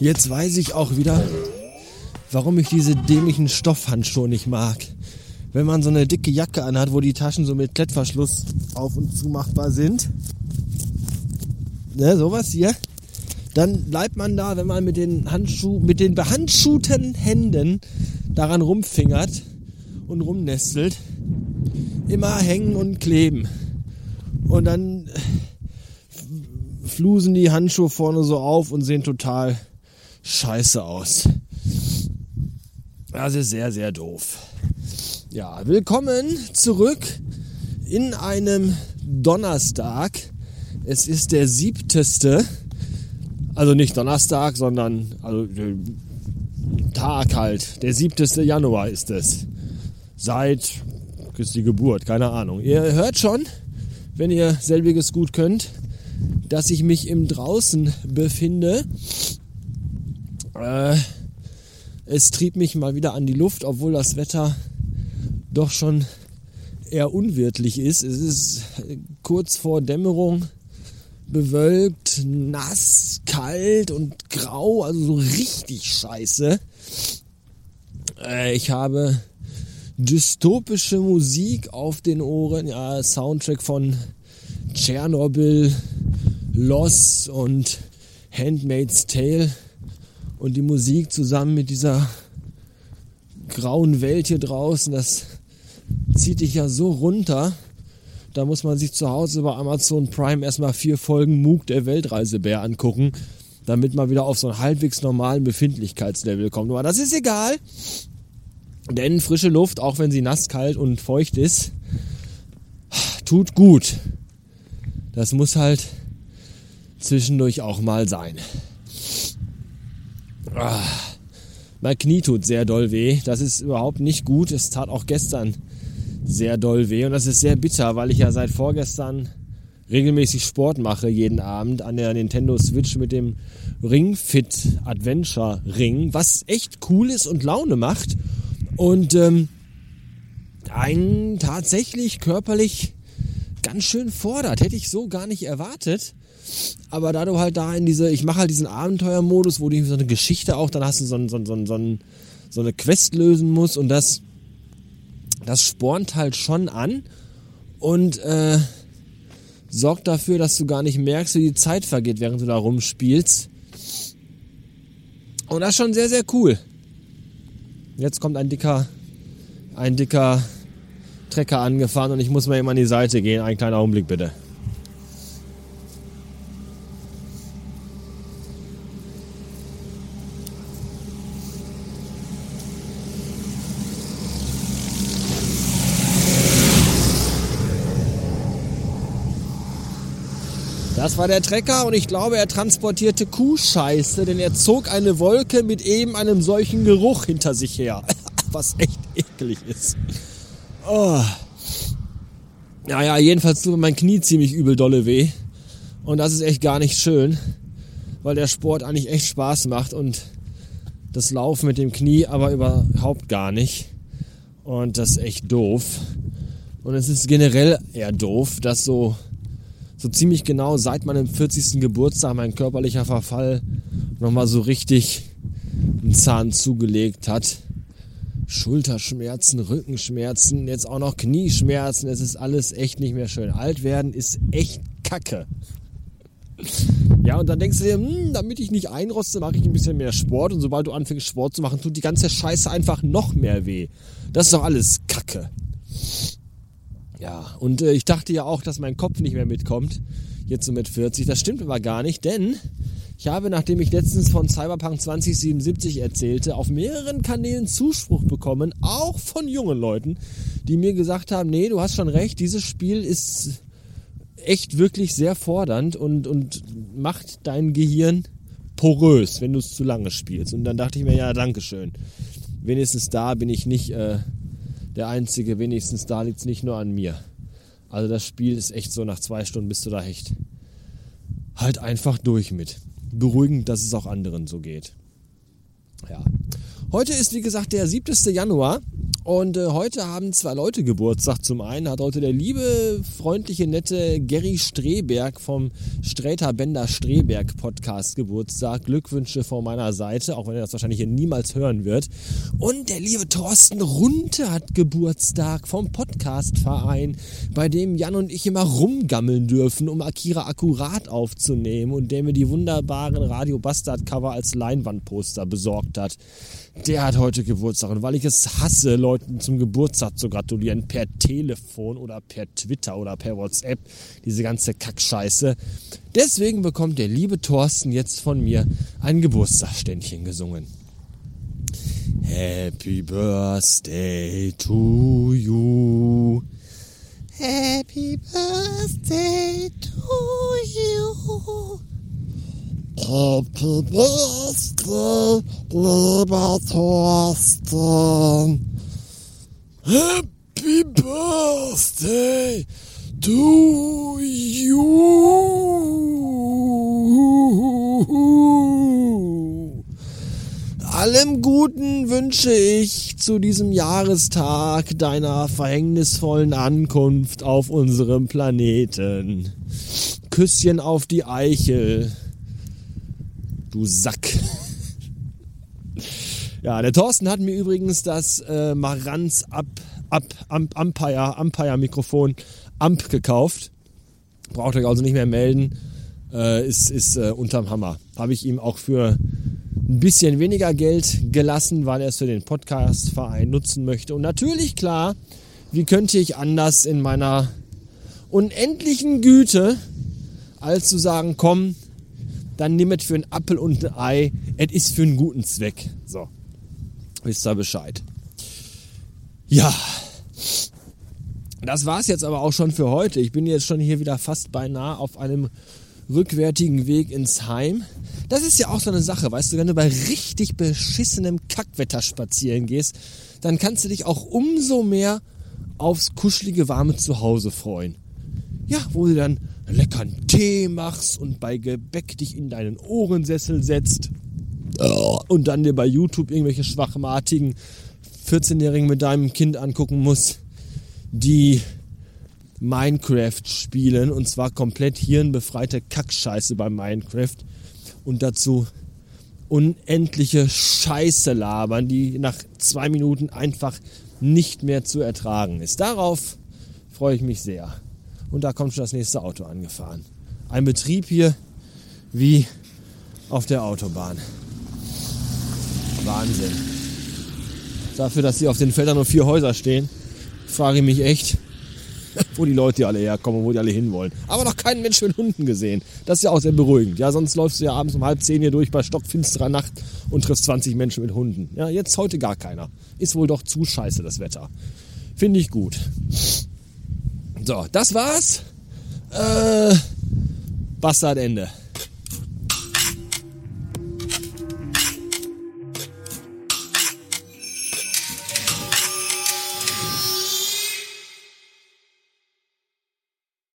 Jetzt weiß ich auch wieder, warum ich diese dämlichen Stoffhandschuhe nicht mag. Wenn man so eine dicke Jacke anhat, wo die Taschen so mit Klettverschluss auf und zumachbar sind, ne, sowas hier, dann bleibt man da, wenn man mit den Handschuh, mit den behandschuhten Händen daran rumfingert und rumnestelt, immer hängen und kleben. Und dann flusen die Handschuhe vorne so auf und sehen total scheiße aus. Das ist sehr, sehr doof. Ja, willkommen zurück in einem Donnerstag. Es ist der siebteste, also nicht Donnerstag, sondern also Tag halt. Der siebteste Januar ist es. Seit ist die Geburt, keine Ahnung. Ihr hört schon, wenn ihr selbiges gut könnt, dass ich mich im Draußen befinde. Äh, es trieb mich mal wieder an die Luft, obwohl das Wetter doch schon eher unwirtlich ist. Es ist kurz vor Dämmerung bewölkt, nass, kalt und grau, also so richtig scheiße. Äh, ich habe dystopische Musik auf den Ohren, ja, Soundtrack von Tschernobyl, Loss und Handmaid's Tale und die Musik zusammen mit dieser grauen Welt hier draußen, das zieht dich ja so runter. Da muss man sich zu Hause bei Amazon Prime erstmal vier Folgen Moog der Weltreisebär angucken, damit man wieder auf so einen halbwegs normalen Befindlichkeitslevel kommt. Aber das ist egal, denn frische Luft, auch wenn sie nass, kalt und feucht ist, tut gut. Das muss halt zwischendurch auch mal sein. Ah, mein Knie tut sehr doll weh. Das ist überhaupt nicht gut. Es tat auch gestern sehr doll weh und das ist sehr bitter, weil ich ja seit vorgestern regelmäßig Sport mache jeden Abend an der Nintendo Switch mit dem Ring Fit Adventure Ring, was echt cool ist und Laune macht und ähm, einen tatsächlich körperlich ganz schön fordert. Hätte ich so gar nicht erwartet. Aber da du halt da in diese, ich mache halt diesen Abenteuermodus, wo du so eine Geschichte auch, dann hast du so, ein, so, so, so, so eine Quest lösen musst und das, das spornt halt schon an und äh, sorgt dafür, dass du gar nicht merkst, wie die Zeit vergeht, während du da rumspielst. Und das ist schon sehr, sehr cool. Jetzt kommt ein dicker, ein dicker Trecker angefahren und ich muss mal eben an die Seite gehen. Ein kleiner Augenblick bitte. Das war der Trecker und ich glaube, er transportierte Kuhscheiße, denn er zog eine Wolke mit eben einem solchen Geruch hinter sich her. Was echt eklig ist. Oh. Naja, jedenfalls tut mein Knie ziemlich übel dolle weh. Und das ist echt gar nicht schön, weil der Sport eigentlich echt Spaß macht und das Laufen mit dem Knie aber überhaupt gar nicht. Und das ist echt doof. Und es ist generell eher doof, dass so so ziemlich genau seit meinem 40. Geburtstag mein körperlicher Verfall nochmal so richtig einen Zahn zugelegt hat. Schulterschmerzen, Rückenschmerzen, jetzt auch noch Knieschmerzen. Es ist alles echt nicht mehr schön. Alt werden ist echt Kacke. Ja, und dann denkst du dir, hm, damit ich nicht einroste, mache ich ein bisschen mehr Sport. Und sobald du anfängst, Sport zu machen, tut die ganze Scheiße einfach noch mehr weh. Das ist doch alles Kacke. Ja, und äh, ich dachte ja auch, dass mein Kopf nicht mehr mitkommt, jetzt so mit 40. Das stimmt aber gar nicht, denn ich habe, nachdem ich letztens von Cyberpunk 2077 erzählte, auf mehreren Kanälen Zuspruch bekommen, auch von jungen Leuten, die mir gesagt haben, nee, du hast schon recht, dieses Spiel ist echt wirklich sehr fordernd und, und macht dein Gehirn porös, wenn du es zu lange spielst. Und dann dachte ich mir, ja, Dankeschön. Wenigstens da bin ich nicht... Äh, der einzige, wenigstens da liegt es nicht nur an mir. Also das Spiel ist echt so, nach zwei Stunden bist du da echt halt einfach durch mit. Beruhigend, dass es auch anderen so geht. Ja. Heute ist wie gesagt der 7. Januar Und äh, heute haben zwei Leute Geburtstag. Zum einen hat heute der liebe, freundliche, nette Gary Streberg vom Sträter Bender Streberg Podcast Geburtstag. Glückwünsche von meiner Seite, auch wenn er das wahrscheinlich hier niemals hören wird. Und der liebe Thorsten Runte hat Geburtstag vom Podcastverein, bei dem Jan und ich immer rumgammeln dürfen, um Akira akkurat aufzunehmen und der mir die wunderbaren Radio Bastard Cover als Leinwandposter besorgt hat der hat heute Geburtstag. Und weil ich es hasse, Leuten zum Geburtstag zu gratulieren, per Telefon oder per Twitter oder per WhatsApp, diese ganze Kackscheiße. Deswegen bekommt der liebe Thorsten jetzt von mir ein Geburtstagsständchen gesungen. Happy Birthday to you. Happy Birthday to you. Happy Birthday, lieber Thorsten. Happy Birthday to you. Allem Guten wünsche ich zu diesem Jahrestag deiner verhängnisvollen Ankunft auf unserem Planeten. Küsschen auf die Eichel du Sack. ja, der Thorsten hat mir übrigens das äh, Marantz Up, Up, Amp, Ampire, Ampire Mikrofon Amp gekauft. Braucht euch also nicht mehr melden. Äh, ist ist äh, unterm Hammer. Habe ich ihm auch für ein bisschen weniger Geld gelassen, weil er es für den Podcastverein nutzen möchte. Und natürlich, klar, wie könnte ich anders in meiner unendlichen Güte, als zu sagen, komm, dann nimm es für ein Appel und ein Ei. Es ist für einen guten Zweck. So, wisst ihr Bescheid. Ja, das war's jetzt aber auch schon für heute. Ich bin jetzt schon hier wieder fast beinahe auf einem rückwärtigen Weg ins Heim. Das ist ja auch so eine Sache, weißt du, wenn du bei richtig beschissenem Kackwetter spazieren gehst, dann kannst du dich auch umso mehr aufs kuschelige warme Zuhause freuen. Ja, wo du dann leckeren Tee machst und bei Gebäck dich in deinen Ohrensessel setzt und dann dir bei YouTube irgendwelche schwachmatigen 14-Jährigen mit deinem Kind angucken musst, die Minecraft spielen und zwar komplett hirnbefreite Kackscheiße bei Minecraft und dazu unendliche Scheiße labern, die nach zwei Minuten einfach nicht mehr zu ertragen ist. Darauf freue ich mich sehr und da kommt schon das nächste Auto angefahren. Ein Betrieb hier wie auf der Autobahn. Wahnsinn. Dafür, dass hier auf den Feldern nur vier Häuser stehen, frage ich mich echt, wo die Leute alle herkommen, wo die alle hinwollen. Aber noch keinen Mensch mit Hunden gesehen. Das ist ja auch sehr beruhigend. Ja, sonst läufst du ja abends um halb zehn hier durch bei stockfinsterer Nacht und triffst 20 Menschen mit Hunden. Ja, jetzt heute gar keiner. Ist wohl doch zu scheiße das Wetter. Finde ich gut. So, das war's. Äh, Bastard Ende.